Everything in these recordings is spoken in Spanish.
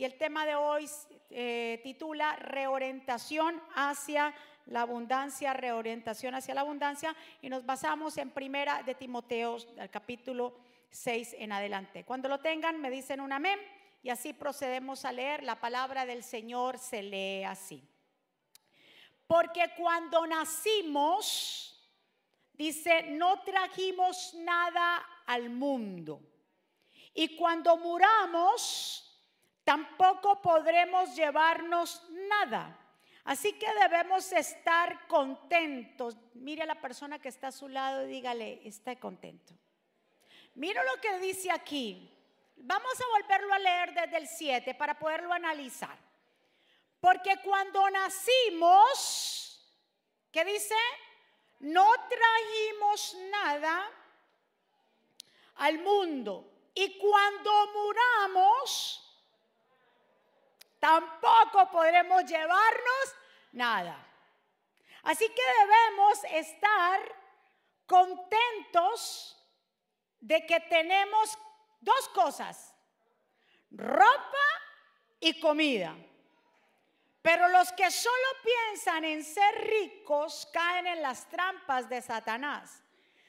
y el tema de hoy eh, titula Reorientación hacia la abundancia, reorientación hacia la abundancia y nos basamos en primera de Timoteo, al capítulo 6 en adelante. Cuando lo tengan me dicen un amén y así procedemos a leer. La palabra del Señor se lee así. Porque cuando nacimos, dice, no trajimos nada al mundo. Y cuando muramos, tampoco podremos llevarnos nada. Así que debemos estar contentos. Mire a la persona que está a su lado y dígale, está contento. Mira lo que dice aquí. Vamos a volverlo a leer desde el 7 para poderlo analizar. Porque cuando nacimos, ¿qué dice? No trajimos nada al mundo. Y cuando muramos, tampoco podremos llevarnos nada. Así que debemos estar contentos de que tenemos dos cosas, ropa y comida. Pero los que solo piensan en ser ricos caen en las trampas de Satanás.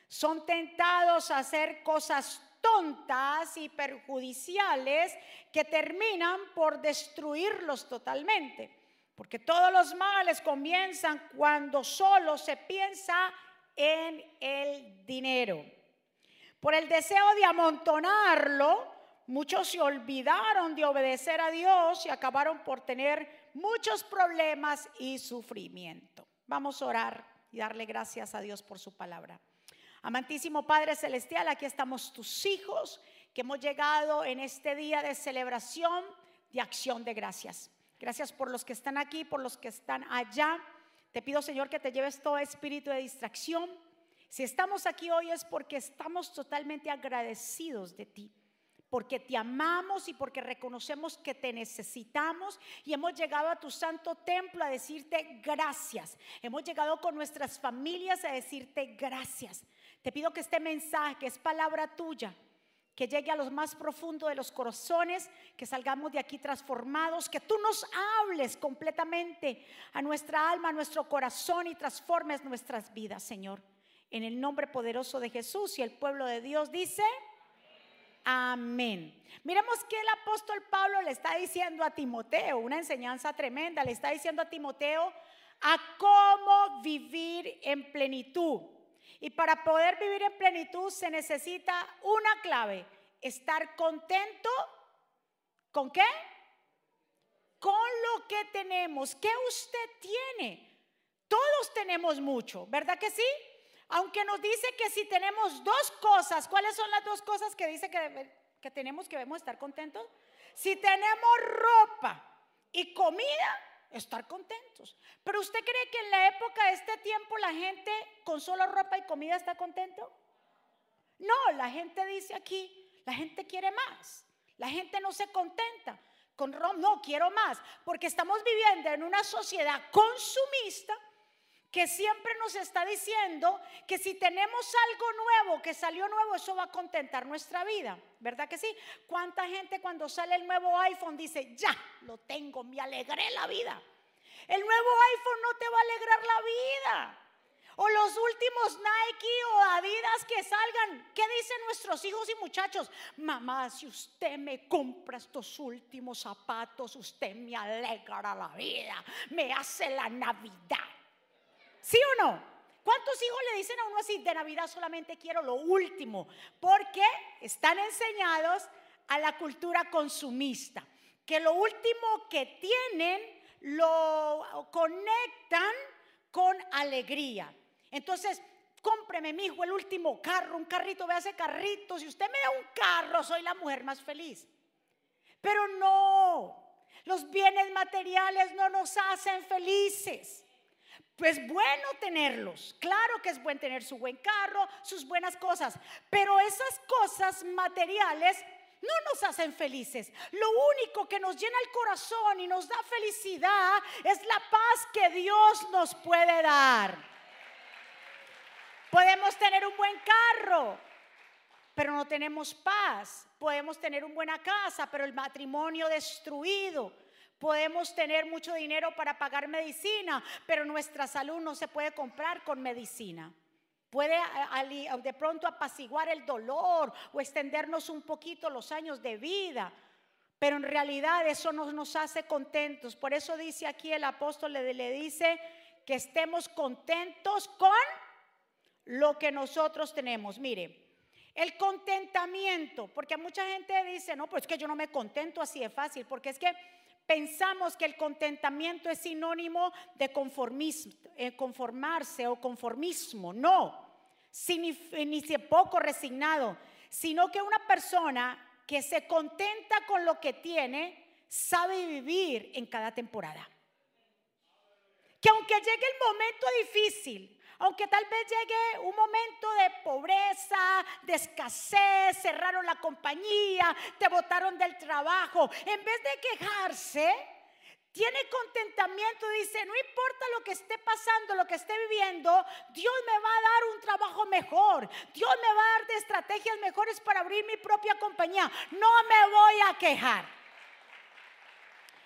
Son tentados a hacer cosas tontas y perjudiciales que terminan por destruirlos totalmente. Porque todos los males comienzan cuando solo se piensa en el dinero. Por el deseo de amontonarlo, muchos se olvidaron de obedecer a Dios y acabaron por tener muchos problemas y sufrimiento. Vamos a orar y darle gracias a Dios por su palabra. Amantísimo Padre Celestial, aquí estamos tus hijos que hemos llegado en este día de celebración, de acción de gracias. Gracias por los que están aquí, por los que están allá. Te pido, Señor, que te lleves todo espíritu de distracción si estamos aquí hoy es porque estamos totalmente agradecidos de ti, porque te amamos y porque reconocemos que te necesitamos y hemos llegado a tu santo templo a decirte gracias. Hemos llegado con nuestras familias a decirte gracias. Te pido que este mensaje, que es palabra tuya, que llegue a los más profundos de los corazones, que salgamos de aquí transformados, que tú nos hables completamente a nuestra alma, a nuestro corazón y transformes nuestras vidas, Señor en el nombre poderoso de Jesús y el pueblo de Dios dice, amén. Miremos que el apóstol Pablo le está diciendo a Timoteo, una enseñanza tremenda, le está diciendo a Timoteo a cómo vivir en plenitud. Y para poder vivir en plenitud se necesita una clave, estar contento con qué? Con lo que tenemos. ¿Qué usted tiene? Todos tenemos mucho, ¿verdad que sí? Aunque nos dice que si tenemos dos cosas, ¿cuáles son las dos cosas que dice que, que tenemos que debemos estar contentos? Si tenemos ropa y comida, estar contentos. Pero usted cree que en la época de este tiempo la gente con solo ropa y comida está contento? No, la gente dice aquí, la gente quiere más. La gente no se contenta con ropa, no quiero más, porque estamos viviendo en una sociedad consumista que siempre nos está diciendo que si tenemos algo nuevo, que salió nuevo, eso va a contentar nuestra vida, ¿verdad que sí? ¿Cuánta gente cuando sale el nuevo iPhone dice, ya, lo tengo, me alegré la vida? El nuevo iPhone no te va a alegrar la vida. O los últimos Nike o Adidas que salgan. ¿Qué dicen nuestros hijos y muchachos? Mamá, si usted me compra estos últimos zapatos, usted me alegra la vida, me hace la Navidad. ¿Sí o no? ¿Cuántos hijos le dicen a uno así, de Navidad solamente quiero lo último? Porque están enseñados a la cultura consumista, que lo último que tienen lo conectan con alegría. Entonces, cómpreme, mi hijo, el último carro, un carrito, vea ese carrito. Si usted me da un carro, soy la mujer más feliz. Pero no, los bienes materiales no nos hacen felices. Pues bueno tenerlos, claro que es bueno tener su buen carro, sus buenas cosas, pero esas cosas materiales no nos hacen felices. Lo único que nos llena el corazón y nos da felicidad es la paz que Dios nos puede dar. Podemos tener un buen carro, pero no tenemos paz. Podemos tener una buena casa, pero el matrimonio destruido. Podemos tener mucho dinero para pagar medicina, pero nuestra salud no se puede comprar con medicina. Puede de pronto apaciguar el dolor o extendernos un poquito los años de vida, pero en realidad eso no nos hace contentos. Por eso dice aquí el apóstol, le, dice que estemos contentos con lo que nosotros tenemos. Mire, el contentamiento, porque mucha gente dice, no, pues es que yo no me contento así de fácil, porque es que pensamos que el contentamiento es sinónimo de eh, conformarse o conformismo. No, ni poco resignado, sino que una persona que se contenta con lo que tiene sabe vivir en cada temporada. Que aunque llegue el momento difícil, aunque tal vez llegue un momento de pobreza, de escasez, cerraron la compañía, te botaron del trabajo, en vez de quejarse, tiene contentamiento, dice, no importa lo que esté pasando, lo que esté viviendo, Dios me va a dar un trabajo mejor, Dios me va a dar estrategias mejores para abrir mi propia compañía, no me voy a quejar.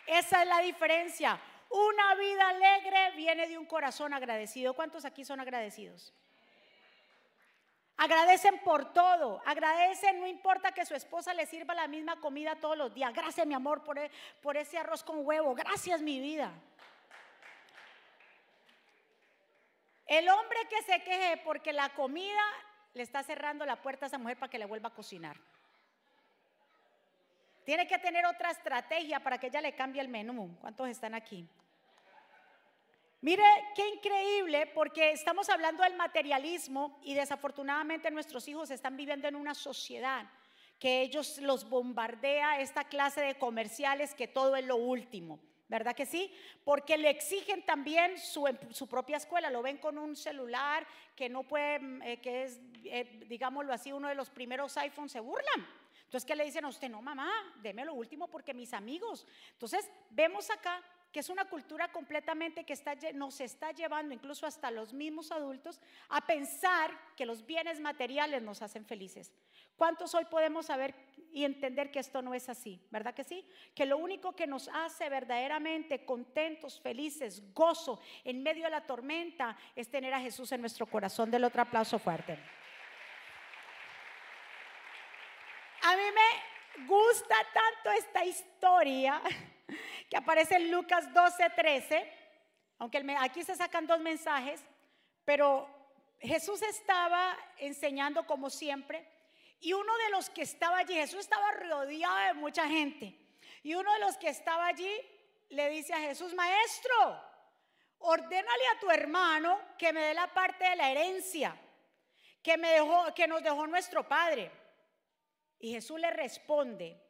Esa es la diferencia. Una vida alegre viene de un corazón agradecido. ¿Cuántos aquí son agradecidos? Agradecen por todo, agradecen, no importa que su esposa le sirva la misma comida todos los días. Gracias, mi amor, por, e, por ese arroz con huevo. Gracias, mi vida. El hombre que se queje porque la comida le está cerrando la puerta a esa mujer para que le vuelva a cocinar. Tiene que tener otra estrategia para que ella le cambie el menú. ¿Cuántos están aquí? Mire qué increíble, porque estamos hablando del materialismo y desafortunadamente nuestros hijos están viviendo en una sociedad que ellos los bombardea esta clase de comerciales que todo es lo último. ¿Verdad que sí? Porque le exigen también su, su propia escuela, lo ven con un celular que no puede, eh, que es, eh, digámoslo así, uno de los primeros iPhones, se burlan. Entonces, ¿qué le dicen a usted? No, mamá, deme lo último porque mis amigos. Entonces, vemos acá que es una cultura completamente que está, nos está llevando, incluso hasta los mismos adultos, a pensar que los bienes materiales nos hacen felices. ¿Cuántos hoy podemos saber y entender que esto no es así? ¿Verdad que sí? Que lo único que nos hace verdaderamente contentos, felices, gozo en medio de la tormenta es tener a Jesús en nuestro corazón. Del otro aplauso fuerte. A mí me gusta tanto esta historia que aparece en Lucas 12, 13, aunque aquí se sacan dos mensajes, pero Jesús estaba enseñando como siempre y uno de los que estaba allí, Jesús estaba rodeado de mucha gente, y uno de los que estaba allí le dice a Jesús, maestro, ordénale a tu hermano que me dé la parte de la herencia que, me dejó, que nos dejó nuestro padre. Y Jesús le responde,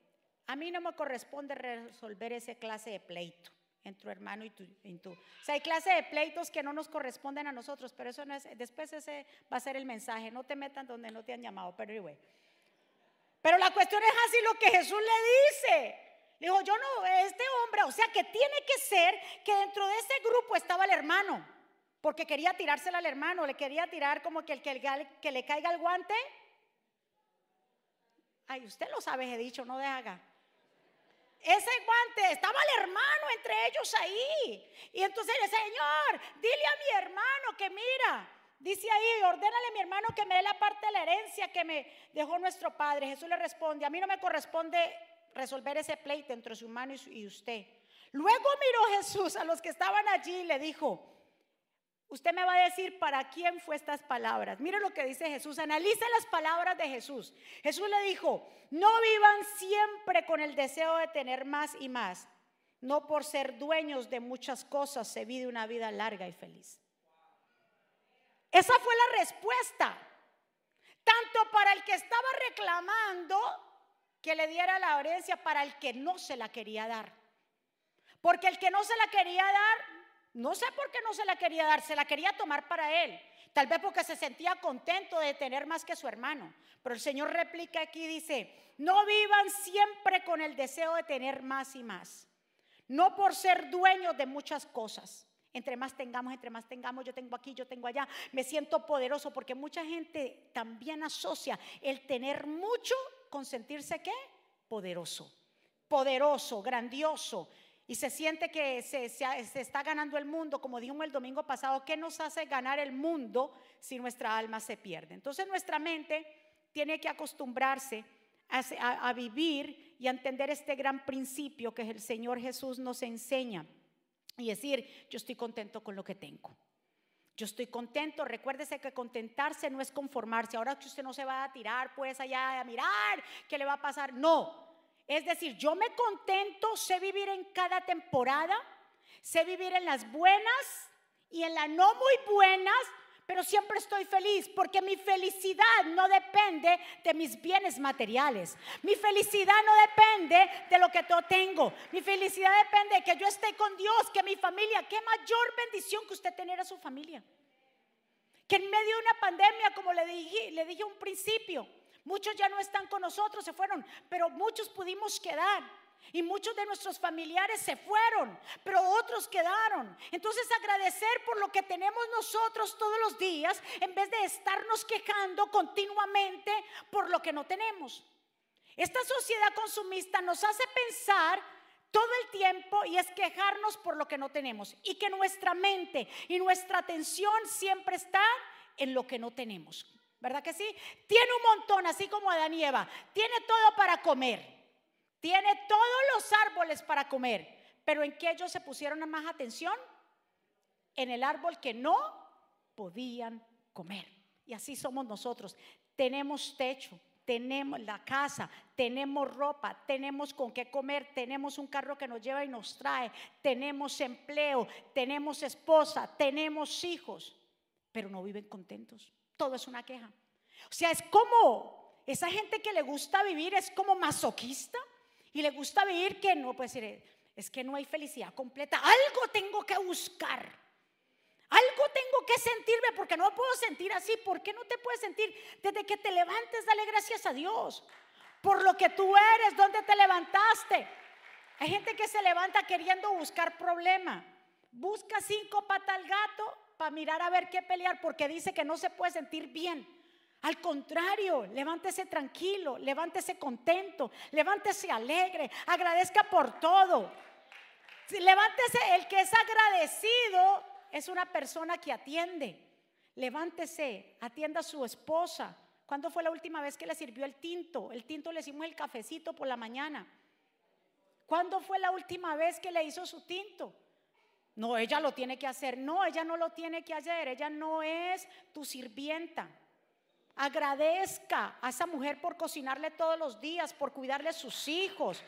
a mí no me corresponde resolver ese clase de pleito entre tu hermano y tú. O sea, hay clase de pleitos que no nos corresponden a nosotros, pero eso no es, después ese va a ser el mensaje, no te metan donde no te han llamado, pero anyway. Pero la cuestión es así lo que Jesús le dice. Le dijo, yo no, este hombre, o sea que tiene que ser que dentro de ese grupo estaba el hermano, porque quería tirársela al hermano, le quería tirar como que el que, que le caiga el guante. Ay, usted lo sabe, he dicho, no de haga ese guante, estaba el hermano entre ellos ahí. Y entonces el Señor, dile a mi hermano que mira, dice ahí, ordénale a mi hermano que me dé la parte de la herencia que me dejó nuestro padre. Jesús le responde, a mí no me corresponde resolver ese pleito entre su hermano y usted. Luego miró Jesús a los que estaban allí y le dijo, Usted me va a decir para quién fue estas palabras. Mire lo que dice Jesús. Analice las palabras de Jesús. Jesús le dijo, no vivan siempre con el deseo de tener más y más. No por ser dueños de muchas cosas se vive una vida larga y feliz. Esa fue la respuesta. Tanto para el que estaba reclamando que le diera la herencia, para el que no se la quería dar. Porque el que no se la quería dar no sé por qué no se la quería dar, se la quería tomar para él. Tal vez porque se sentía contento de tener más que su hermano. Pero el Señor replica aquí, dice, no vivan siempre con el deseo de tener más y más. No por ser dueños de muchas cosas. Entre más tengamos, entre más tengamos, yo tengo aquí, yo tengo allá, me siento poderoso porque mucha gente también asocia el tener mucho con sentirse qué? Poderoso, poderoso, grandioso. Y se siente que se, se, está ganando el mundo, como dijimos el domingo pasado, ¿qué nos hace ganar el mundo si nuestra alma se pierde? Entonces nuestra mente tiene que acostumbrarse a, a vivir y a entender este gran principio que el Señor Jesús nos enseña y decir, yo estoy contento con lo que tengo. Yo estoy contento. Recuérdese que contentarse no es conformarse. Ahora que usted no se va a tirar pues allá a mirar qué le va a pasar. No. Es decir, yo me contento, sé vivir en cada temporada, sé vivir en las buenas y en las no muy buenas, pero siempre estoy feliz porque mi felicidad no depende de mis bienes materiales. Mi felicidad no depende de lo que yo tengo. Mi felicidad depende de que yo esté con Dios, que mi familia, qué mayor bendición que usted tener a su familia. Que en medio de una pandemia, como le dije, le dije un principio, muchos ya no están con nosotros, se fueron, pero muchos pudimos quedar. Y muchos de nuestros familiares se fueron, pero otros quedaron. Entonces agradecer por lo que tenemos nosotros todos los días en vez de estarnos quejando continuamente por lo que no tenemos. Esta sociedad consumista nos hace pensar todo el tiempo y es quejarnos por lo que no tenemos y que nuestra mente y nuestra atención siempre está en lo que no tenemos. ¿Verdad que sí? Tiene un montón, así como Adán y Eva. Tiene todo para comer tiene todos los árboles para comer, pero ¿en qué ellos se pusieron más atención? En el árbol que no podían comer. Y así somos nosotros. Tenemos techo, tenemos la casa, tenemos ropa, tenemos con qué comer, tenemos un carro que nos lleva y nos trae, tenemos empleo, tenemos esposa, tenemos hijos, pero no viven contentos. Todo es una queja. O sea, es como esa gente que le gusta vivir es como masoquista y le gusta vivir que no puede decir, es que no hay felicidad completa, algo tengo que buscar. Algo tengo que sentirme porque no puedo sentir así. ¿Por qué no te puedes sentir? Desde que te levantes, dale gracias a Dios por lo que tú eres, donde te levantaste. Hay gente que se levanta queriendo buscar problema. Busca cinco patas al gato para mirar a ver qué pelear porque dice que no se puede sentir bien. Al contrario, levántese tranquilo, levántese contento, levántese alegre, agradezca por todo. Levántese, el que es agradecido es una persona que atiende. Levántese, atienda a su esposa. ¿Cuándo fue la última vez que le sirvió el tinto? El tinto le hicimos el cafecito por la mañana. ¿Cuándo fue la última vez que le hizo su tinto? No, ella lo tiene que hacer. No, ella no lo tiene que hacer. Ella no es tu sirvienta. Agradezca a esa mujer por cocinarle todos los días, por cuidarle a sus hijos,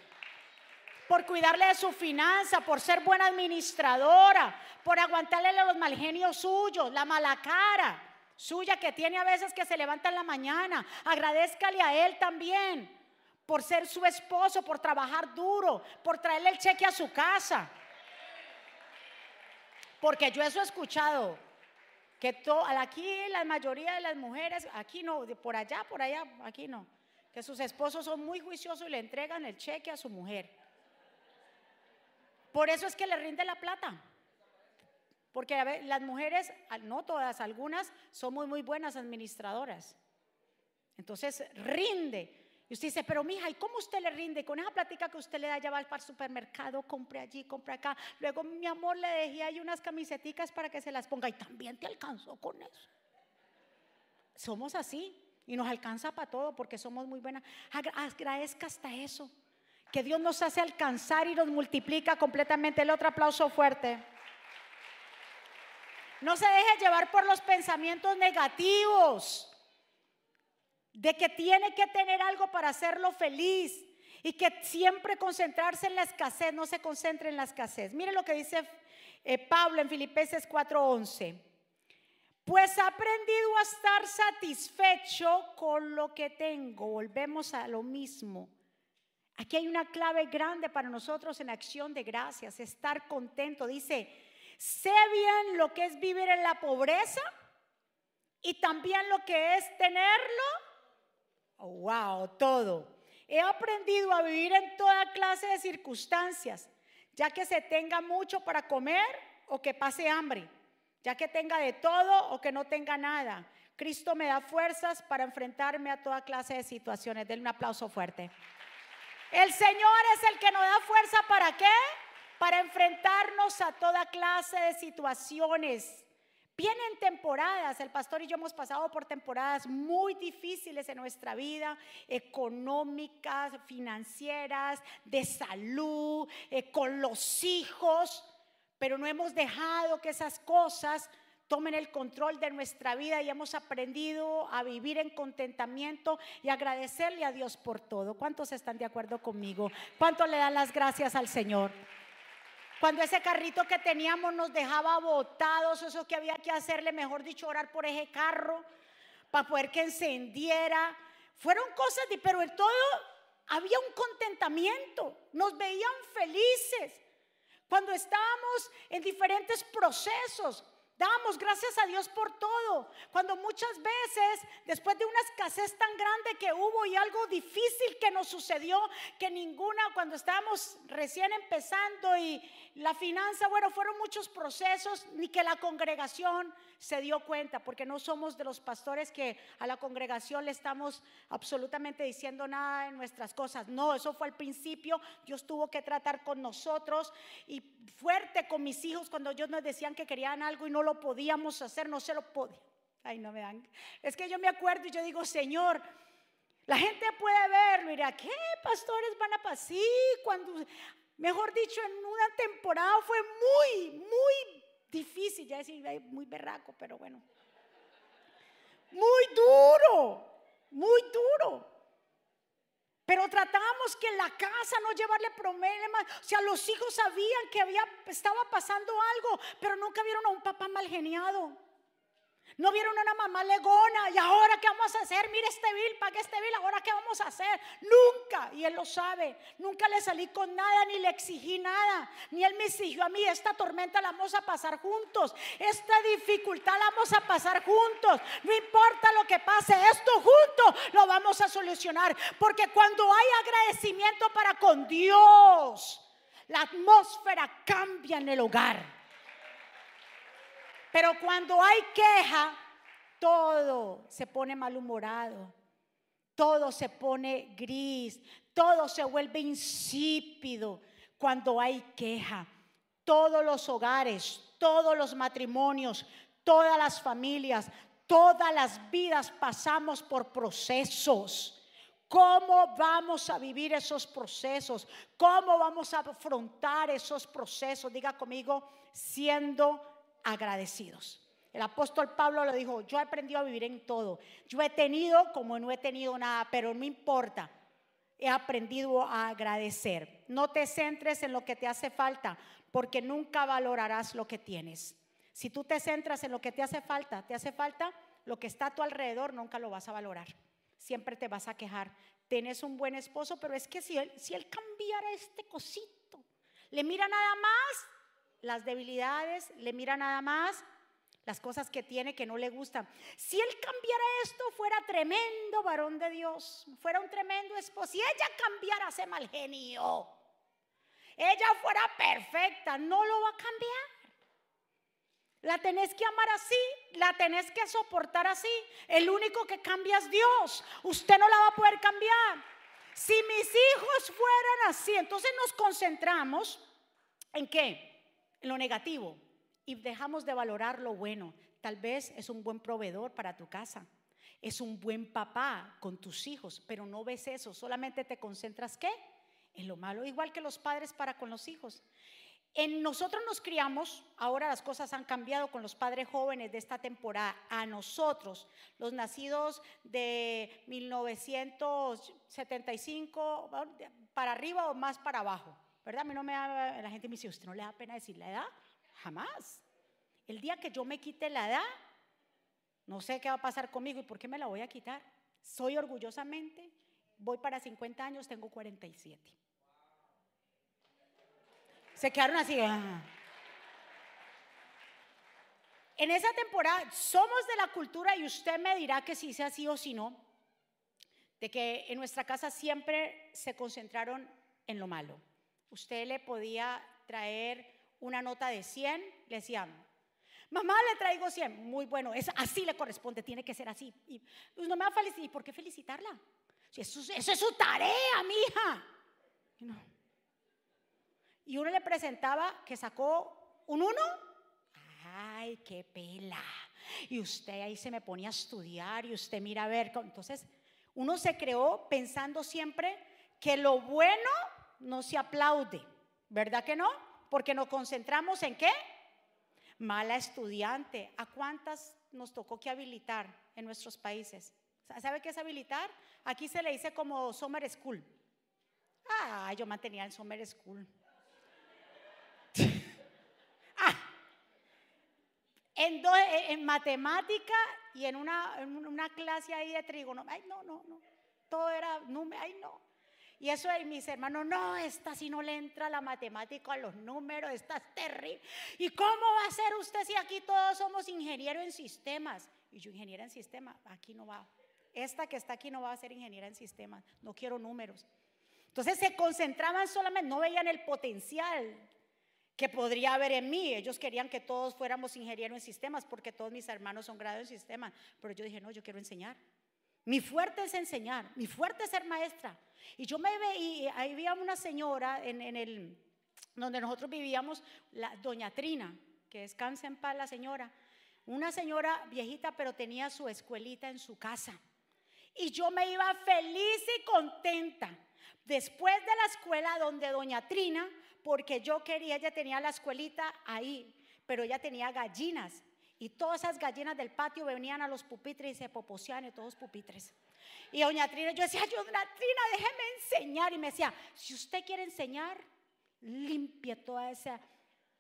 por cuidarle de su finanza, por ser buena administradora, por aguantarle los malgenios suyos, la mala cara suya que tiene a veces que se levanta en la mañana. Agradezcale a él también por ser su esposo, por trabajar duro, por traerle el cheque a su casa. Porque yo eso he escuchado. Que aquí la mayoría de las mujeres, aquí no, por allá, por allá, aquí no. Que sus esposos son muy juiciosos y le entregan el cheque a su mujer. Por eso es que le rinde la plata. Porque las mujeres, no todas, algunas son muy, muy buenas administradoras. Entonces rinde. Y usted dice, pero mija, ¿y cómo usted le rinde? Con esa plática que usted le da, ya va para el supermercado, compre allí, compre acá. Luego, mi amor, le dejé ahí unas camiseticas para que se las ponga y también te alcanzó con eso. Somos así y nos alcanza para todo porque somos muy buenas. Agradezca hasta eso. Que Dios nos hace alcanzar y nos multiplica completamente. El otro aplauso fuerte. No se deje llevar por los pensamientos negativos de que tiene que tener algo para hacerlo feliz y que siempre concentrarse en la escasez, no se concentre en la escasez. Mire lo que dice eh, Pablo en Filipenses 4:11. Pues ha aprendido a estar satisfecho con lo que tengo. Volvemos a lo mismo. Aquí hay una clave grande para nosotros en acción de gracias, estar contento. Dice, sé bien lo que es vivir en la pobreza y también lo que es tenerlo wow, todo. He aprendido a vivir en toda clase de circunstancias, ya que se tenga mucho para comer o que pase hambre, ya que tenga de todo o que no tenga nada. Cristo me da fuerzas para enfrentarme a toda clase de situaciones. Denle un aplauso fuerte. El Señor es el que nos da fuerza para qué? Para enfrentarnos a toda clase de situaciones. Vienen temporadas, el pastor y yo hemos pasado por temporadas muy difíciles en nuestra vida, económicas, financieras, de salud, eh, con los hijos, pero no hemos dejado que esas cosas tomen el control de nuestra vida y hemos aprendido a vivir en contentamiento y agradecerle a Dios por todo. ¿Cuántos están de acuerdo conmigo? ¿Cuántos le dan las gracias al Señor? Cuando ese carrito que teníamos nos dejaba botados, eso que había que hacerle, mejor dicho, orar por ese carro para poder que encendiera. Fueron cosas, pero en todo había un contentamiento, nos veían felices. Cuando estábamos en diferentes procesos, Damos gracias a Dios por todo. Cuando muchas veces, después de una escasez tan grande que hubo y algo difícil que nos sucedió, que ninguna, cuando estábamos recién empezando y la finanza, bueno, fueron muchos procesos, ni que la congregación se dio cuenta, porque no somos de los pastores que a la congregación le estamos absolutamente diciendo nada en nuestras cosas. No, eso fue al principio, Dios tuvo que tratar con nosotros y fuerte con mis hijos cuando ellos nos decían que querían algo y no lo podíamos hacer, no se lo podía. Ay, no me dan. Es que yo me acuerdo y yo digo, Señor, la gente puede verlo y dirá, ¿qué pastores van a pasar? Sí, cuando, mejor dicho, en una temporada fue muy, muy difícil, ya decir, muy berraco, pero bueno. Muy duro, muy duro. Pero tratábamos que en la casa no llevarle problemas. O sea, los hijos sabían que había, estaba pasando algo, pero nunca vieron a un papá mal geniado. No vieron a una mamá legona. Y ahora qué vamos a hacer, mire este bill, pague este bill, ahora qué vamos a hacer. Nunca, y él lo sabe, nunca le salí con nada ni le exigí nada, ni él me exigió a mí, esta tormenta la vamos a pasar juntos, esta dificultad la vamos a pasar juntos, no importa lo que pase, esto juntos lo vamos a solucionar, porque cuando hay agradecimiento para con Dios, la atmósfera cambia en el hogar. Pero cuando hay queja, todo se pone malhumorado, todo se pone gris, todo se vuelve insípido cuando hay queja. Todos los hogares, todos los matrimonios, todas las familias, todas las vidas pasamos por procesos. ¿Cómo vamos a vivir esos procesos? ¿Cómo vamos a afrontar esos procesos? Diga conmigo, siendo agradecidos. El apóstol Pablo lo dijo, yo he aprendido a vivir en todo. Yo he tenido como no he tenido nada, pero no importa. He aprendido a agradecer. No te centres en lo que te hace falta, porque nunca valorarás lo que tienes. Si tú te centras en lo que te hace falta, te hace falta, lo que está a tu alrededor nunca lo vas a valorar. Siempre te vas a quejar. Tienes un buen esposo, pero es que si él, si él cambiara este cosito, le mira nada más, las debilidades, le mira nada más las cosas que tiene que no le gustan. Si él cambiara esto, fuera tremendo varón de Dios, fuera un tremendo esposo. Si ella cambiara ese mal genio, ella fuera perfecta, no lo va a cambiar. La tenés que amar así, la tenés que soportar así. El único que cambia es Dios. Usted no la va a poder cambiar. Si mis hijos fueran así, entonces nos concentramos en qué? Lo negativo y dejamos de valorar lo bueno. Tal vez es un buen proveedor para tu casa, es un buen papá con tus hijos, pero no ves eso, solamente te concentras ¿qué? En lo malo, igual que los padres para con los hijos. En nosotros nos criamos, ahora las cosas han cambiado con los padres jóvenes de esta temporada. A nosotros, los nacidos de 1975 para arriba o más para abajo. ¿Verdad? A mí no me da, la gente me dice, ¿usted no le da pena decir la edad? Jamás. El día que yo me quite la edad, no sé qué va a pasar conmigo y por qué me la voy a quitar. Soy orgullosamente, voy para 50 años, tengo 47. Se quedaron así. Ah. En esa temporada somos de la cultura y usted me dirá que si sea así o si no, de que en nuestra casa siempre se concentraron en lo malo. Usted le podía traer una nota de 100, le decían, mamá le traigo 100, muy bueno, es, así le corresponde, tiene que ser así. Y pues, no me va a felicitar, ¿y por qué felicitarla? Si eso, es su tarea, mi hija. Y uno le presentaba que sacó un 1, ay, qué pela. Y usted ahí se me ponía a estudiar y usted mira a ver, entonces uno se creó pensando siempre que lo bueno no se aplaude, ¿verdad que no? Porque nos concentramos en qué? Mala estudiante. ¿A cuántas nos tocó que habilitar en nuestros países? ¿Sabe qué es habilitar? Aquí se le dice como summer school. Ah, yo mantenía el summer school. ah, en, en, matemática y en una, en una clase ahí de trigonometría. Ay, no, no, no. Todo era número. Ay, no. Y eso de mis hermanos, no, esta si no le entra la matemática a los números, esta es terrible. ¿Y cómo va a ser usted si aquí todos somos ingenieros en sistemas? Y yo ingeniera en sistemas, aquí no va. Esta que está aquí no va a ser ingeniera en sistemas, no quiero números. Entonces se concentraban solamente, no veían el potencial que podría haber en mí. Ellos querían que todos fuéramos ingenieros en sistemas porque todos mis hermanos son grados en sistemas. Pero yo dije, no, yo quiero enseñar. Mi fuerte es enseñar, mi fuerte es ser maestra. Y yo me veía, ahí había una señora en, el, donde nosotros vivíamos, la doña Trina, que descansa en paz la señora, una señora viejita, pero tenía su escuelita en su casa. Y yo me iba feliz y contenta. Después de la escuela donde doña Trina, porque yo quería, ella tenía la escuelita ahí, pero ella tenía gallinas. Y todas esas gallinas del patio venían a los pupitres y se poposeaban y todos pupitres. Y doña Trina, yo decía, doña Trina, déjeme enseñar. Y me decía, si usted quiere enseñar, limpie toda esa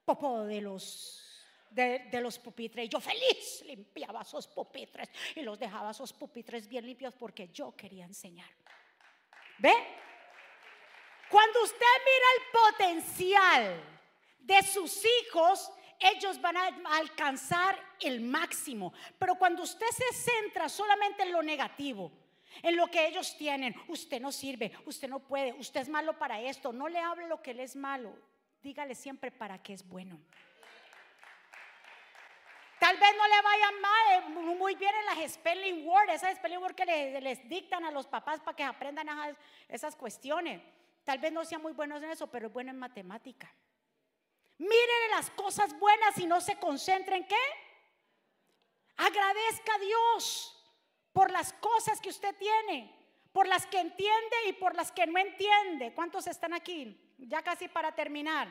popo de los de, los pupitres. Y yo feliz limpiaba esos pupitres y los dejaba esos pupitres bien limpios porque yo quería enseñar. ¿Ve? Cuando usted mira el potencial de sus hijos, ellos van a alcanzar el máximo. Pero cuando usted se centra solamente en lo negativo, en lo que ellos tienen, usted no sirve, usted no puede, usted es malo para esto, no le hable lo que él es malo, dígale siempre para qué es bueno. Tal vez no le vayan eh, muy bien en las spelling words, esas spelling words que les, dictan a los papás para que aprendan esas cuestiones. Tal vez no sean muy buenos en eso, pero es bueno en matemática. Miren las cosas buenas y no se concentren en qué. Agradezca a Dios por las cosas que usted tiene, por las que entiende y por las que no entiende. ¿Cuántos están aquí? Ya casi para terminar.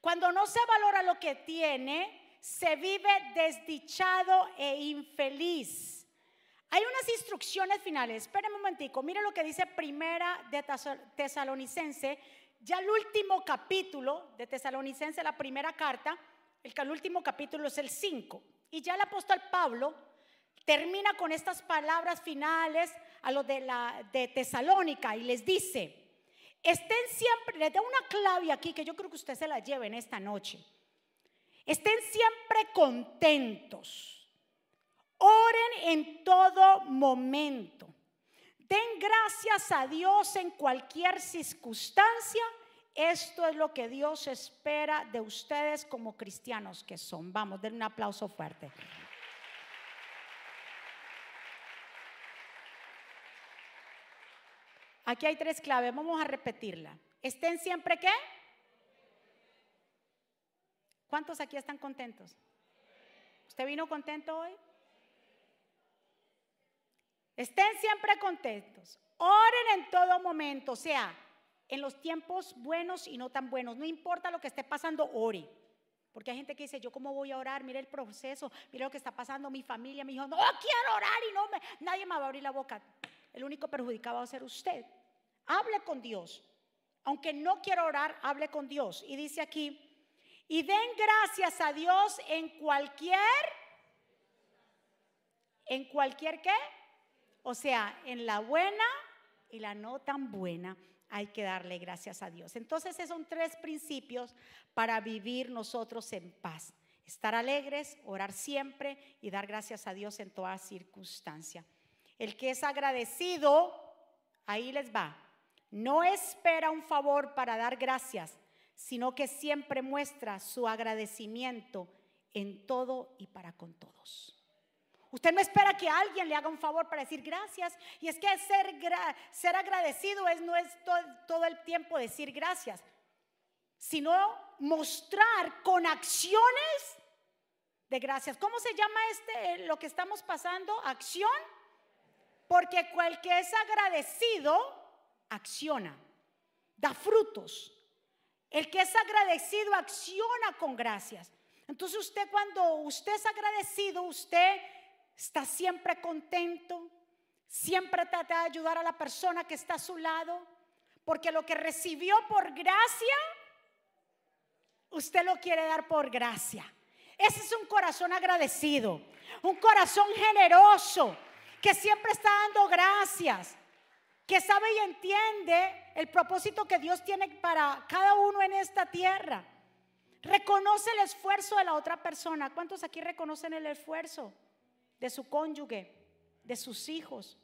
Cuando no se valora lo que tiene, se vive desdichado e infeliz. Hay unas instrucciones finales. Esperen un momentico. Mire lo que dice Primera de Tesalonicense ya el último capítulo de Tesalonicense, la primera carta, el, último capítulo es el 5. Y ya el apóstol Pablo termina con estas palabras finales a los de, de Tesalónica y les dice, estén siempre, les da una clave aquí que yo creo que usted se la lleve en esta noche. Estén siempre contentos. Oren en todo momento. Den gracias a Dios en cualquier circunstancia. Esto es lo que Dios espera de ustedes como cristianos que son. Vamos, den un aplauso fuerte. Aquí hay tres claves, vamos a repetirla. Estén siempre qué? ¿Cuántos aquí están contentos? ¿Usted vino contento hoy? Estén siempre contentos. Oren en todo momento, o sea, en los tiempos buenos y no tan buenos. No importa lo que esté pasando, ore. Porque hay gente que dice, yo cómo voy a orar, mire el proceso, mire lo que está pasando, mi familia, mi hijo, no quiero orar y no me, nadie me va a abrir la boca. El único perjudicado va a ser usted. Hable con Dios. Aunque no quiero orar, hable con Dios. Y dice aquí, y den gracias a Dios en cualquier, en cualquier qué? O sea, en la buena y la no tan buena hay que darle gracias a Dios. Entonces, esos son tres principios para vivir nosotros en paz. Estar alegres, orar siempre y dar gracias a Dios en toda circunstancia. El que es agradecido, ahí les va. No espera un favor para dar gracias, sino que siempre muestra su agradecimiento en todo y para con todos. Usted no espera que alguien le haga un favor para decir gracias. Y es que ser, ser agradecido no es todo, el tiempo decir gracias, sino mostrar con acciones de gracias. ¿Cómo se llama este lo que estamos pasando? Acción. Porque cualquier que es agradecido acciona, da frutos. El que es agradecido acciona con gracias. Entonces usted cuando usted es agradecido, usted está siempre contento, siempre trata de ayudar a la persona que está a su lado, porque lo que recibió por gracia, usted lo quiere dar por gracia. Ese es un corazón agradecido, un corazón generoso, que siempre está dando gracias, que sabe y entiende el propósito que Dios tiene para cada uno en esta tierra. Reconoce el esfuerzo de la otra persona. ¿Cuántos aquí reconocen el esfuerzo? De su cónyuge, de sus hijos.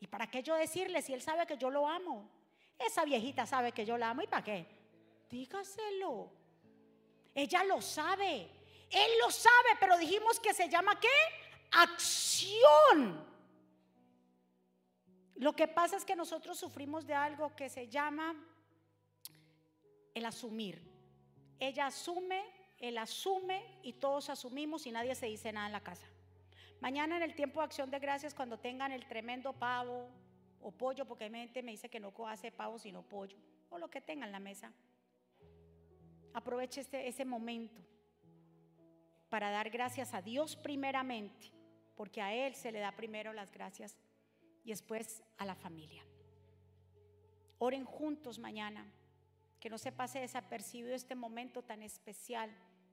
¿Y para qué yo decirle si él sabe que yo lo amo? Esa viejita sabe que yo la amo. ¿Y para qué? Dígaselo. Ella lo sabe. Él lo sabe, pero dijimos que se llama qué? Acción. Lo que pasa es que nosotros sufrimos de algo que se llama el asumir. Ella asume, él asume y todos asumimos y nadie se dice nada en la casa. Mañana en el tiempo de acción de gracias, cuando tengan el tremendo pavo o pollo, porque mi gente me dice que no hace pavo sino pollo, o lo que tengan en la mesa, aproveche este, ese momento para dar gracias a Dios primeramente, porque a Él se le da primero las gracias y después a la familia. Oren juntos mañana, que no se pase desapercibido este momento tan especial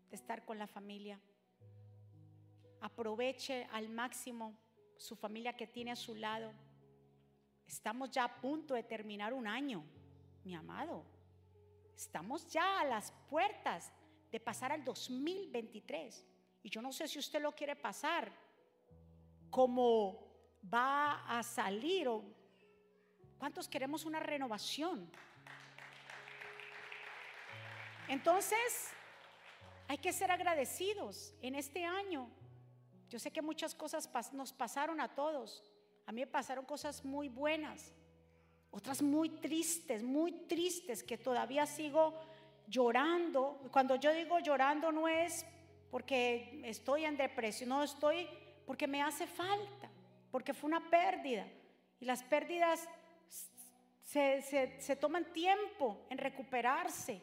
de estar con la familia aproveche al máximo su familia que tiene a su lado. Estamos ya a punto de terminar un año, mi amado. Estamos ya a las puertas de pasar al 2023. Y yo no sé si usted lo quiere pasar como va a salir o cuántos queremos una renovación. Entonces, hay que ser agradecidos en este año yo sé que muchas cosas nos pasaron a todos. A mí me pasaron cosas muy buenas, otras muy tristes, muy tristes, que todavía sigo llorando. Cuando yo digo llorando no es porque estoy en depresión, no estoy porque me hace falta, porque fue una pérdida. Y las pérdidas se, se toman tiempo en recuperarse.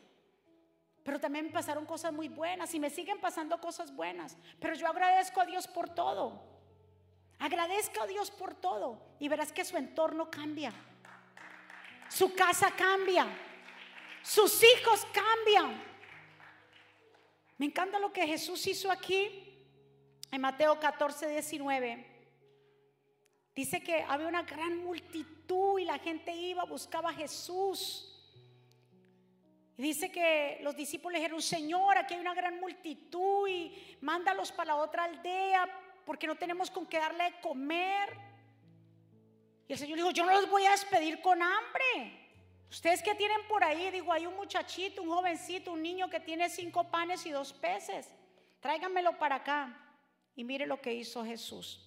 Pero también me pasaron cosas muy buenas y me siguen pasando cosas buenas. Pero yo agradezco a Dios por todo. Agradezco a Dios por todo. Y verás que su entorno cambia. Su casa cambia. Sus hijos cambian. Me encanta lo que Jesús hizo aquí en Mateo 14, 19. Dice que había una gran multitud y la gente iba, buscaba a Jesús dice que los discípulos dijeron, Señor, aquí hay una gran multitud y mándalos para la otra aldea porque no tenemos con qué darle de comer. Y el Señor dijo, yo no los voy a despedir con hambre. Ustedes que tienen por ahí, digo, hay un muchachito, un jovencito, un niño que tiene cinco panes y dos peces. Tráiganmelo para acá. Y mire lo que hizo Jesús.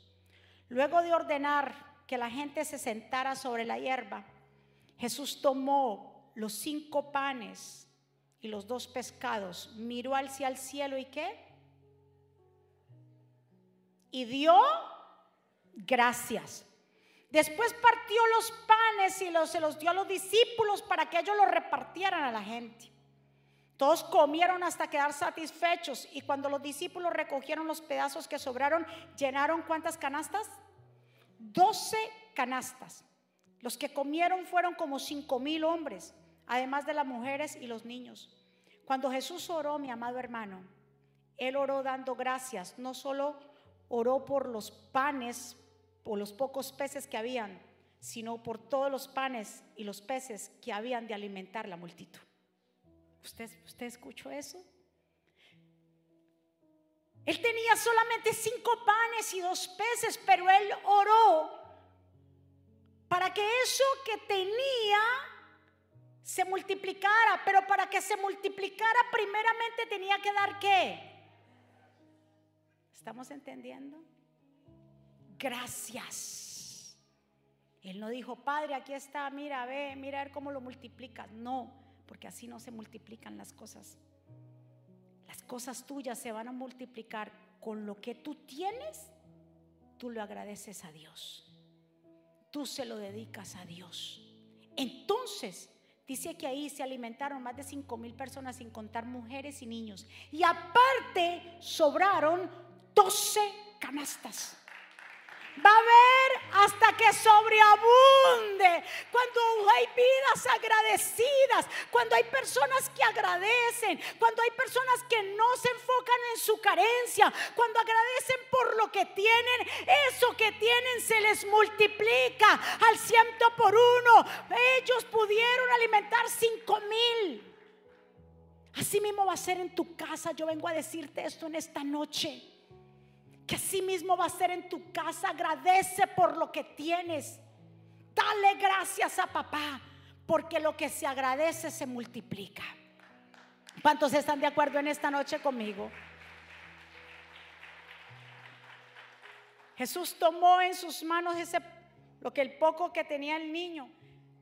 Luego de ordenar que la gente se sentara sobre la hierba, Jesús tomó los cinco panes y los dos pescados, miró hacia el cielo y qué? Y dio gracias. Después partió los panes y los, se los dio a los discípulos para que ellos los repartieran a la gente. Todos comieron hasta quedar satisfechos y cuando los discípulos recogieron los pedazos que sobraron, llenaron cuántas canastas? Doce canastas. Los que comieron fueron como cinco mil hombres además de las mujeres y los niños. Cuando Jesús oró, mi amado hermano, Él oró dando gracias, no solo oró por los panes, por los pocos peces que habían, sino por todos los panes y los peces que habían de alimentar la multitud. ¿Usted, usted escuchó eso? Él tenía solamente cinco panes y dos peces, pero él oró para que eso que tenía se multiplicara, pero para que se multiplicara primeramente tenía que dar qué? ¿Estamos entendiendo? Gracias. Él no dijo, Padre, aquí está, mira, ve, mira ver cómo lo multiplicas. No, porque así no se multiplican las cosas. Las cosas tuyas se van a multiplicar con lo que tú tienes, tú lo agradeces a Dios. Tú se lo dedicas a Dios. Entonces, dice que ahí se alimentaron más de 5 mil personas sin contar mujeres y niños. Y aparte sobraron 12 canastas. Va a haber hasta que sobreabunde. Cuando hay vidas agradecidas, cuando hay personas que agradecen, cuando hay personas que no se enfocan en su carencia, cuando agradecen por lo que tienen, eso que tienen se les multiplica al ciento por uno. Alimentar cinco mil. Así mismo va a ser en tu casa. Yo vengo a decirte esto en esta noche. Que así mismo va a ser en tu casa. Agradece por lo que tienes. Dale gracias a papá. Porque lo que se agradece se multiplica. ¿Cuántos están de acuerdo en esta noche conmigo? Jesús tomó en sus manos ese lo que el poco que tenía el niño.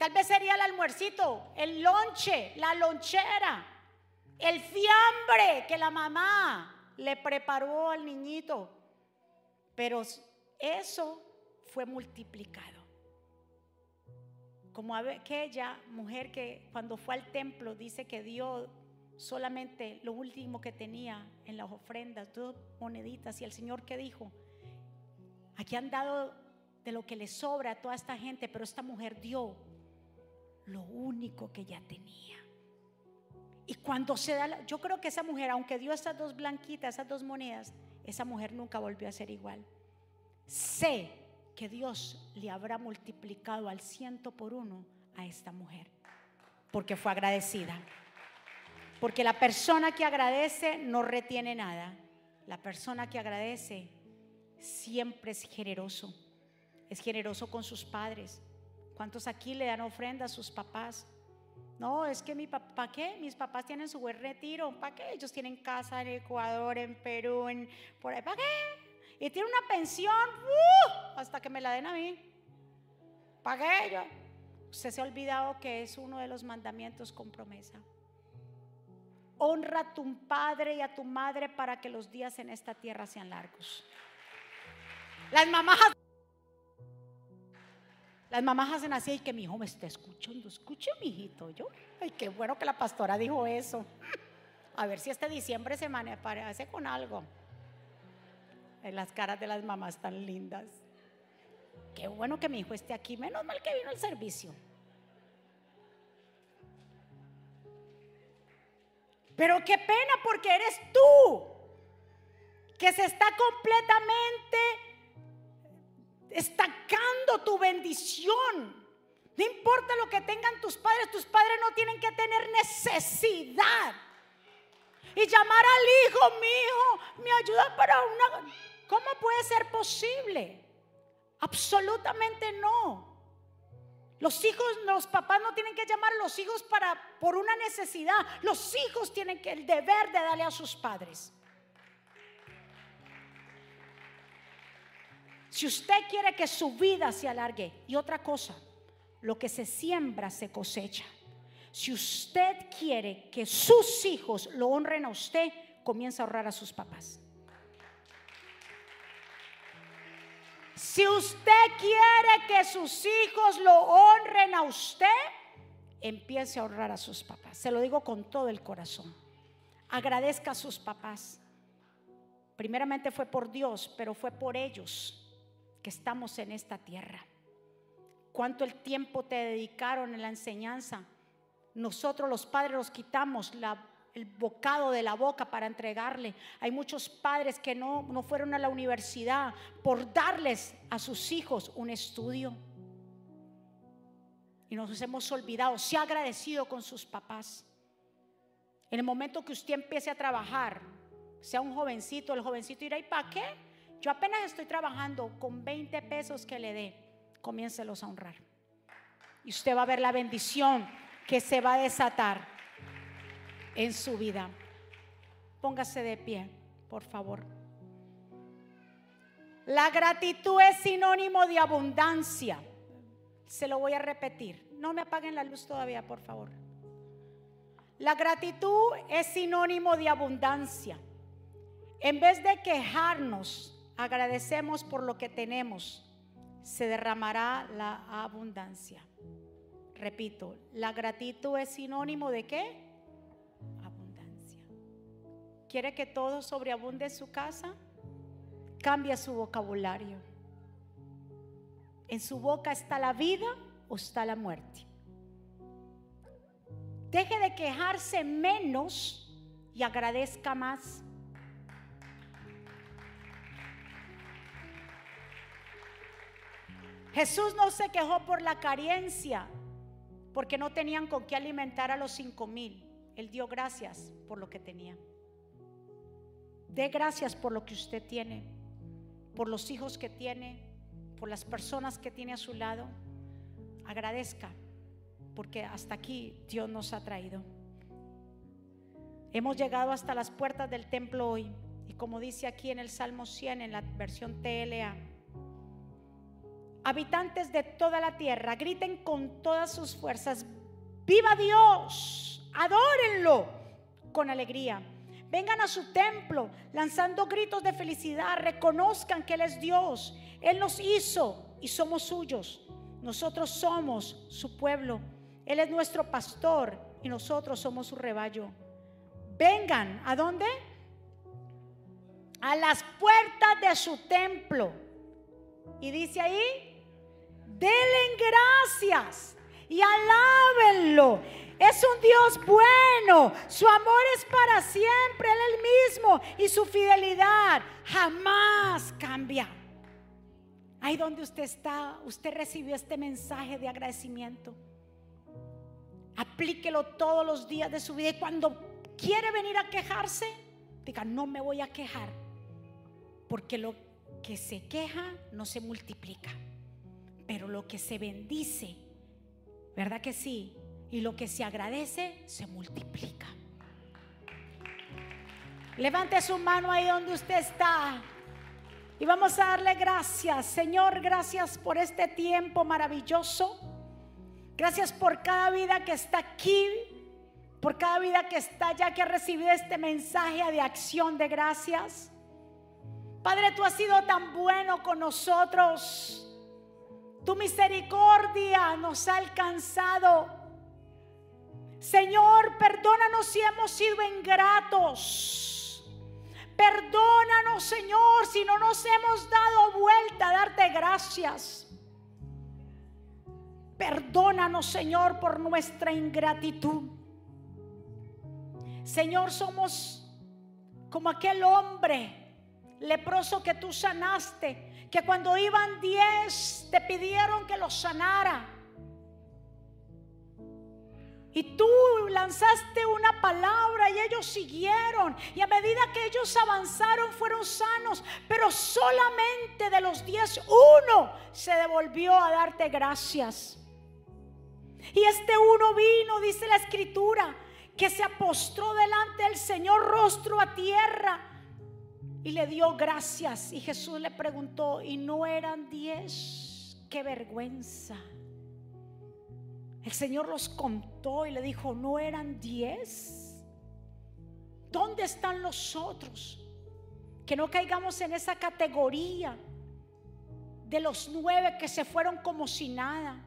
Tal vez sería el almuercito, el lonche, la lonchera, el fiambre que la mamá le preparó al niñito. Pero eso fue multiplicado. Como aquella mujer que cuando fue al templo dice que dio solamente lo último que tenía en las ofrendas, dos moneditas, y el Señor que dijo, aquí han dado de lo que le sobra a toda esta gente, pero esta mujer dio lo único que ya tenía. Y cuando se da, yo creo que esa mujer, aunque dio esas dos blanquitas, esas dos monedas, esa mujer nunca volvió a ser igual. Sé que Dios le habrá multiplicado al ciento por uno a esta mujer, porque fue agradecida. Porque la persona que agradece no retiene nada. La persona que agradece siempre es generoso. Es generoso con sus padres. ¿Cuántos aquí le dan ofrenda a sus papás? No, es que mi papá, ¿qué? Mis papás tienen su buen retiro. ¿Para qué? Ellos tienen casa en Ecuador, en Perú, en por ahí. ¿Para qué? Y tiene una pensión ¡uh! hasta que me la den a mí. ¿Para qué? Yo? Usted se ha olvidado que es uno de los mandamientos con promesa. Honra a tu padre y a tu madre para que los días en esta tierra sean largos. Las mamás las mamás hacen así y que mi hijo me esté escuchando. Escuche, mi hijito. Yo, ay, qué bueno que la pastora dijo eso. A ver si este diciembre se parece con algo. Las caras de las mamás tan lindas. Qué bueno que mi hijo esté aquí. Menos mal que vino al servicio. Pero qué pena porque eres tú que se está completamente estancando tu bendición. No importa lo que tengan tus padres, tus padres no tienen que tener necesidad. Y llamar al hijo, mi hijo, me ayuda para una... ¿Cómo puede ser posible? Absolutamente no. Los hijos, los papás no tienen que llamar a los hijos para por una necesidad. Los hijos tienen que el deber de darle a sus padres. Si usted quiere que su vida se alargue, y otra cosa, lo que se siembra se cosecha. Si usted quiere que sus hijos lo honren a usted, comienza a ahorrar a sus papás. Si usted quiere que sus hijos lo honren a usted, empiece a ahorrar a sus papás. Se lo digo con todo el corazón. Agradezca a sus papás. Primeramente fue por Dios, pero fue por ellos que estamos en esta tierra. ¿Cuánto el tiempo te dedicaron en la enseñanza? Nosotros los padres nos quitamos el bocado de la boca para entregarle. Hay muchos padres que no, no fueron a la universidad por darles a sus hijos un estudio. Y nos hemos olvidado, se ha agradecido con sus papás. En el momento que usted empiece a trabajar, sea un jovencito, el jovencito dirá, ¿y para qué? Yo apenas estoy trabajando con 20 pesos que le dé, comiéncelos a honrar. Y usted va a ver la bendición que se va a desatar en su vida. Póngase de pie, por favor. La gratitud es sinónimo de abundancia. Se lo voy a repetir. No me apaguen la luz todavía, por favor. La gratitud es sinónimo de abundancia. En vez de quejarnos, agradecemos por lo que tenemos. Se derramará la abundancia. Repito, la gratitud es sinónimo de qué? Abundancia. ¿Quiere que todo sobreabunde en su casa? Cambia su vocabulario. En su boca está la vida o está la muerte. Deje de quejarse menos y agradezca más. Jesús no se quejó por la carencia, porque no tenían con qué alimentar a los cinco mil. Él dio gracias por lo que tenía. Dé gracias por lo que usted tiene, por los hijos que tiene, por las personas que tiene a su lado. Agradezca, porque hasta aquí Dios nos ha traído. Hemos llegado hasta las puertas del templo hoy. Y como dice aquí en el Salmo 100, en la versión TLA, habitantes de toda la tierra, griten con todas sus fuerzas, viva Dios, adórenlo con alegría. Vengan a su templo lanzando gritos de felicidad, reconozcan que Él es Dios, Él nos hizo y somos suyos. Nosotros somos su pueblo, Él es nuestro pastor y nosotros somos su rebaño. Vengan, ¿a dónde? A las puertas de su templo. Y dice ahí, Denle gracias y alábenlo. Es un Dios bueno. Su amor es para siempre. Él el mismo. Y su fidelidad jamás cambia. Ahí donde usted está, usted recibió este mensaje de agradecimiento. Aplíquelo todos los días de su vida. Y cuando quiere venir a quejarse, diga, no me voy a quejar. Porque lo que se queja no se multiplica. Pero lo que se bendice, ¿verdad que sí? Y lo que se agradece se multiplica. Levante su mano ahí donde usted está. Y vamos a darle gracias. Señor, gracias por este tiempo maravilloso. Gracias por cada vida que está aquí. Por cada vida que está allá, que ha recibido este mensaje de acción de gracias. Padre, tú has sido tan bueno con nosotros. Tu misericordia nos ha alcanzado. Señor, perdónanos si hemos sido ingratos. Perdónanos, Señor, si no nos hemos dado vuelta a darte gracias. Perdónanos, Señor, por nuestra ingratitud. Señor, somos como aquel hombre leproso que tú sanaste que cuando iban diez te pidieron que los sanara. Y tú lanzaste una palabra y ellos siguieron. Y a medida que ellos avanzaron fueron sanos. Pero solamente de los diez, uno se devolvió a darte gracias. Y este uno vino, dice la escritura, que se apostró delante del Señor rostro a tierra y le dio gracias. Y Jesús le preguntó, ¿y no eran diez? ¡Qué vergüenza! El Señor los contó y le dijo, ¿no eran diez? ¿Dónde están los otros? Que no caigamos en esa categoría de los nueve que se fueron como si nada.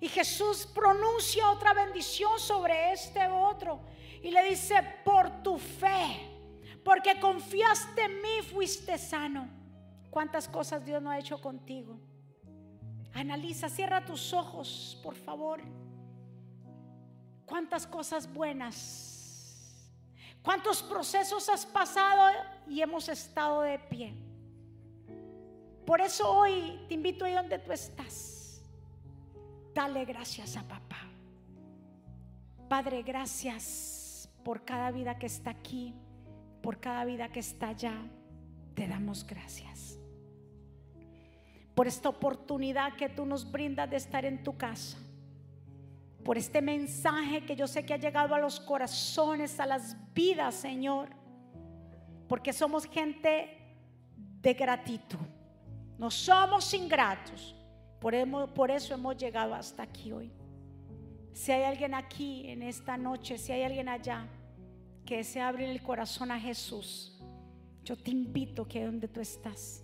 Y Jesús pronuncia otra bendición sobre este otro y le dice, por tu fe porque confiaste en mí, fuiste sano. ¿Cuántas cosas Dios no ha hecho contigo? Analiza, cierra tus ojos, por favor. ¿Cuántas cosas buenas? ¿Cuántos procesos has pasado y hemos estado de pie? Por eso hoy te invito ahí donde tú estás. Dale gracias a papá. Padre, gracias por cada vida que está aquí por cada vida que está allá, te damos gracias. Por esta oportunidad que tú nos brindas de estar en tu casa. por este mensaje que yo sé que ha llegado a los corazones, a las vidas, Señor. Porque somos gente de gratitud. No somos ingratos. Por, por eso hemos llegado hasta aquí hoy. Si hay alguien aquí en esta noche, si hay alguien allá que desea abrir el corazón a Jesús, yo te invito que donde tú estás,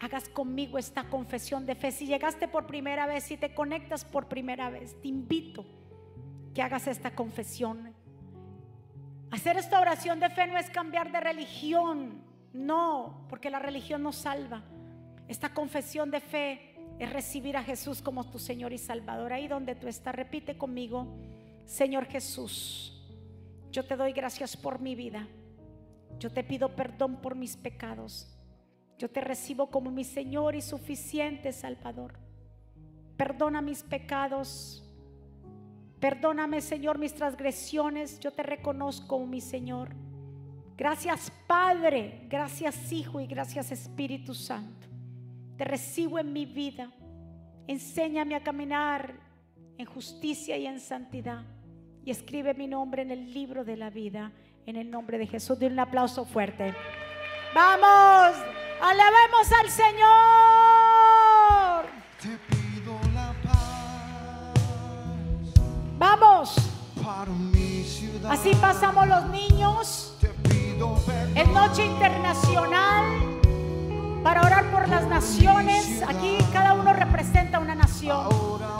hagas conmigo esta confesión de fe. Si llegaste por primera vez, si te conectas por primera vez, te invito que hagas esta confesión. Hacer esta oración de fe no es cambiar de religión, no, porque la religión no salva. Esta confesión de fe es recibir a Jesús como tu Señor y Salvador. Ahí donde tú estás, repite conmigo, Señor Jesús, yo te doy gracias por mi vida. Yo te pido perdón por mis pecados. Yo te recibo como mi Señor y suficiente Salvador. Perdona mis pecados. Perdóname, Señor, mis transgresiones. Yo te reconozco como mi Señor. Gracias, Padre. Gracias, Hijo. Y gracias, Espíritu Santo. Te recibo en mi vida. Enséñame a caminar en justicia y en santidad. Y escribe mi nombre en el libro de la vida. En el nombre de Jesús. De un aplauso fuerte. Vamos. Alabemos al Señor. Te pido la paz Vamos. para mi ciudad. Así pasamos los niños. Te pido. Es noche internacional para orar por las naciones. Aquí cada uno representa una nación. Ahora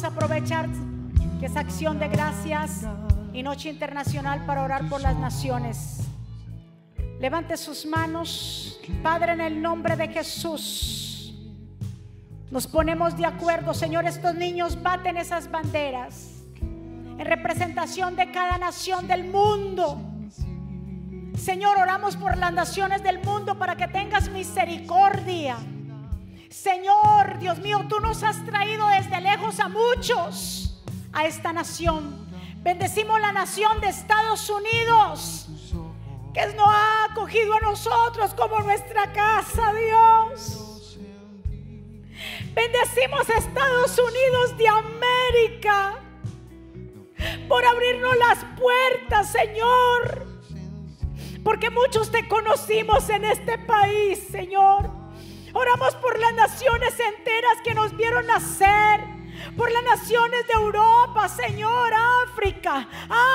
Vamos a aprovechar que es acción de gracias y noche internacional para orar por las naciones. Levante sus manos, Padre, en el nombre de Jesús. Nos ponemos de acuerdo, Señor, estos niños baten esas banderas en representación de cada nación del mundo. Señor, oramos por las naciones del mundo para que tengas misericordia. Señor, Dios mío, tú nos has traído desde lejos a muchos a esta nación. Bendecimos la nación de Estados Unidos, que nos ha acogido a nosotros como nuestra casa, Dios. Bendecimos a Estados Unidos de América por abrirnos las puertas, Señor. Porque muchos te conocimos en este país, Señor. Oramos por las naciones enteras que nos vieron nacer. Por las naciones de Europa, Señor, África,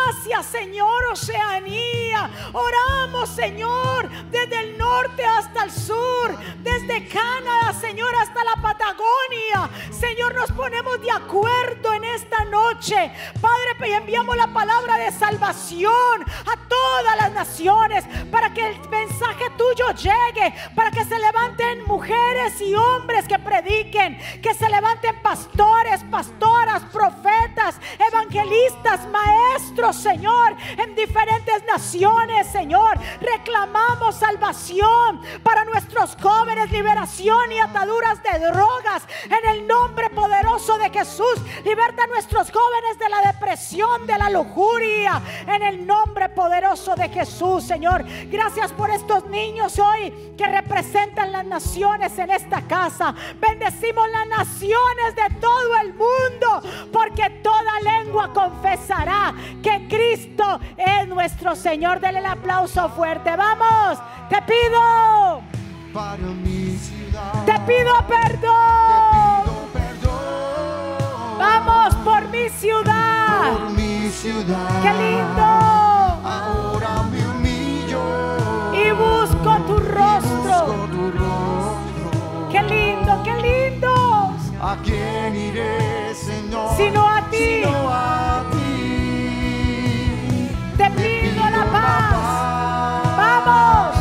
Asia, Señor, Oceanía. Oramos, Señor, desde el norte hasta el sur, desde Canadá, Señor, hasta la Patagonia. Señor, nos ponemos de acuerdo en esta noche. Padre, y enviamos la palabra de salvación a todas las naciones, para que el mensaje tuyo llegue, para que se levanten mujeres y hombres que prediquen, que se levanten pastores, pastoras, profetas, evangelistas, maestros, Señor, en diferentes naciones, Señor. Reclamamos salvación para nuestros jóvenes, liberación y ataduras de drogas. En el nombre poderoso de Jesús, liberta a nuestros jóvenes de la depresión, de la lujuria. En el nombre poderoso de Jesús, Señor. Gracias por estos niños hoy que representan las naciones en esta casa. Bendecimos las naciones de todo el mundo, porque toda lengua confesará que Cristo es nuestro Señor. Dele el aplauso fuerte. Vamos, te pido, para mi ciudad. te pido Te perdón. pido perdón Vamos por mi ciudad. por mi ciudad. Qué lindo. Ahora me humillo Y busco tu rostro. busco tu rostro. Qué lindo, qué lindo. ¿A quién iré, Señor? Sino a ti. Sino a ti. Te pido la paz. Vamos.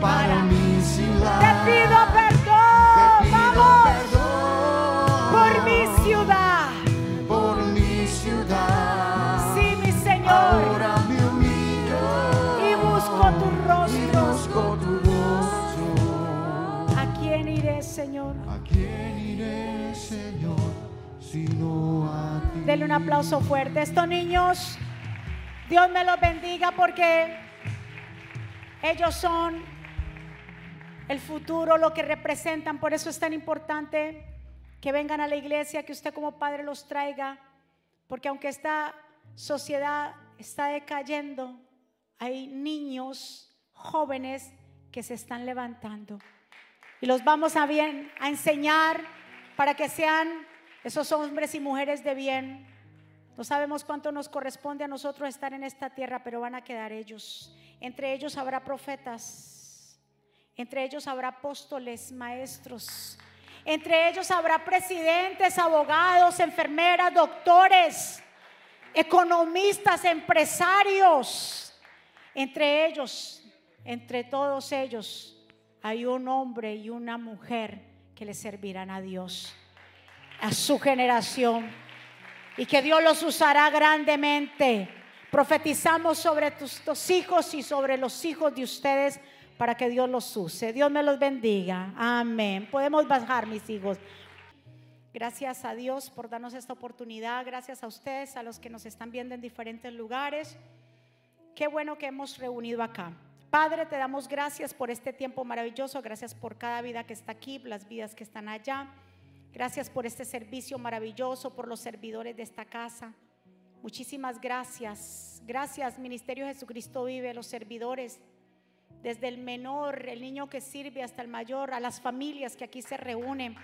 Para mi ciudad. Te pido Te perdón. pido Vamos perdón por mi ciudad. por mi ciudad. Sí, mi Señor. Ahora me humillo Y busco tu y rostro. busco tu rostro. ¿A quién iré, Señor? Denle un aplauso fuerte. Estos niños, Dios me los bendiga porque ellos son el futuro, lo que representan. Por eso es tan importante que vengan a la iglesia, que usted como padre los traiga. Porque aunque esta sociedad está decayendo, hay niños jóvenes que se están levantando. Y los vamos a bien a enseñar para que sean esos hombres y mujeres de bien. No sabemos cuánto nos corresponde a nosotros estar en esta tierra, pero van a quedar ellos. Entre ellos habrá profetas. Entre ellos habrá apóstoles, maestros. Entre ellos habrá presidentes, abogados, enfermeras, doctores, economistas, empresarios. Entre ellos, entre todos ellos, hay un hombre y una mujer que le servirán a Dios, a su generación, y que Dios los usará grandemente. Profetizamos sobre tus, hijos y sobre los hijos de ustedes para que Dios los use. Dios me los bendiga. Amén. Podemos bajar, mis hijos. Gracias a Dios por darnos esta oportunidad. Gracias a ustedes, a los que nos están viendo en diferentes lugares. Qué bueno que hemos reunido acá. Padre, te damos gracias por este tiempo maravilloso. Gracias por cada vida que está aquí, las vidas que están allá. Gracias por este servicio maravilloso, por los servidores de esta casa. Muchísimas gracias. Gracias, Ministerio Jesucristo Vive, los servidores, desde el menor, el niño que sirve, hasta el mayor, a las familias que aquí se reúnen,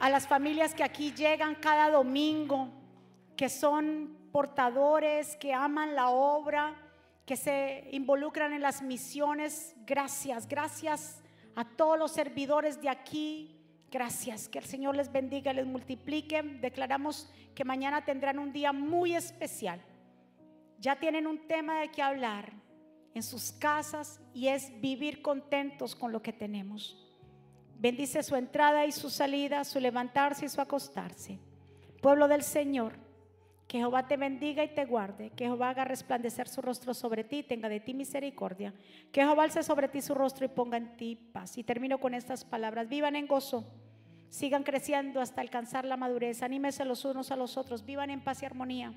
a las familias que aquí llegan cada domingo, que son portadores, que aman la obra, que se involucran en las misiones. Gracias, gracias a todos los servidores de aquí. Gracias, que el Señor les bendiga, les multiplique. Declaramos que mañana tendrán un día muy especial. Ya tienen un tema de qué hablar en sus casas y es vivir contentos con lo que tenemos. Bendice su entrada y su salida, su levantarse y su acostarse. Pueblo del Señor, que Jehová te bendiga y te guarde, que Jehová haga resplandecer su rostro sobre ti, tenga de ti misericordia, que Jehová alce sobre ti su rostro y ponga en ti paz. Y termino con estas palabras, vivan en gozo, sigan creciendo hasta alcanzar la madurez, anímense los unos a los otros, vivan en paz y armonía.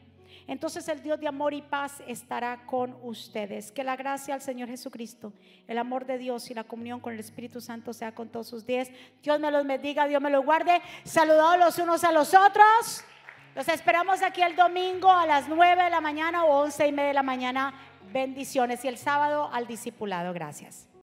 Entonces el Dios de amor y paz estará con ustedes. Que la gracia al Señor Jesucristo, el amor de Dios y la comunión con el Espíritu Santo sea con todos sus días. Dios me los bendiga, Dios me los guarde. Saludados los unos a los otros. Los esperamos aquí el domingo a las 9 de la mañana o 11 y media de la mañana. Bendiciones. Y el sábado al discipulado. Gracias.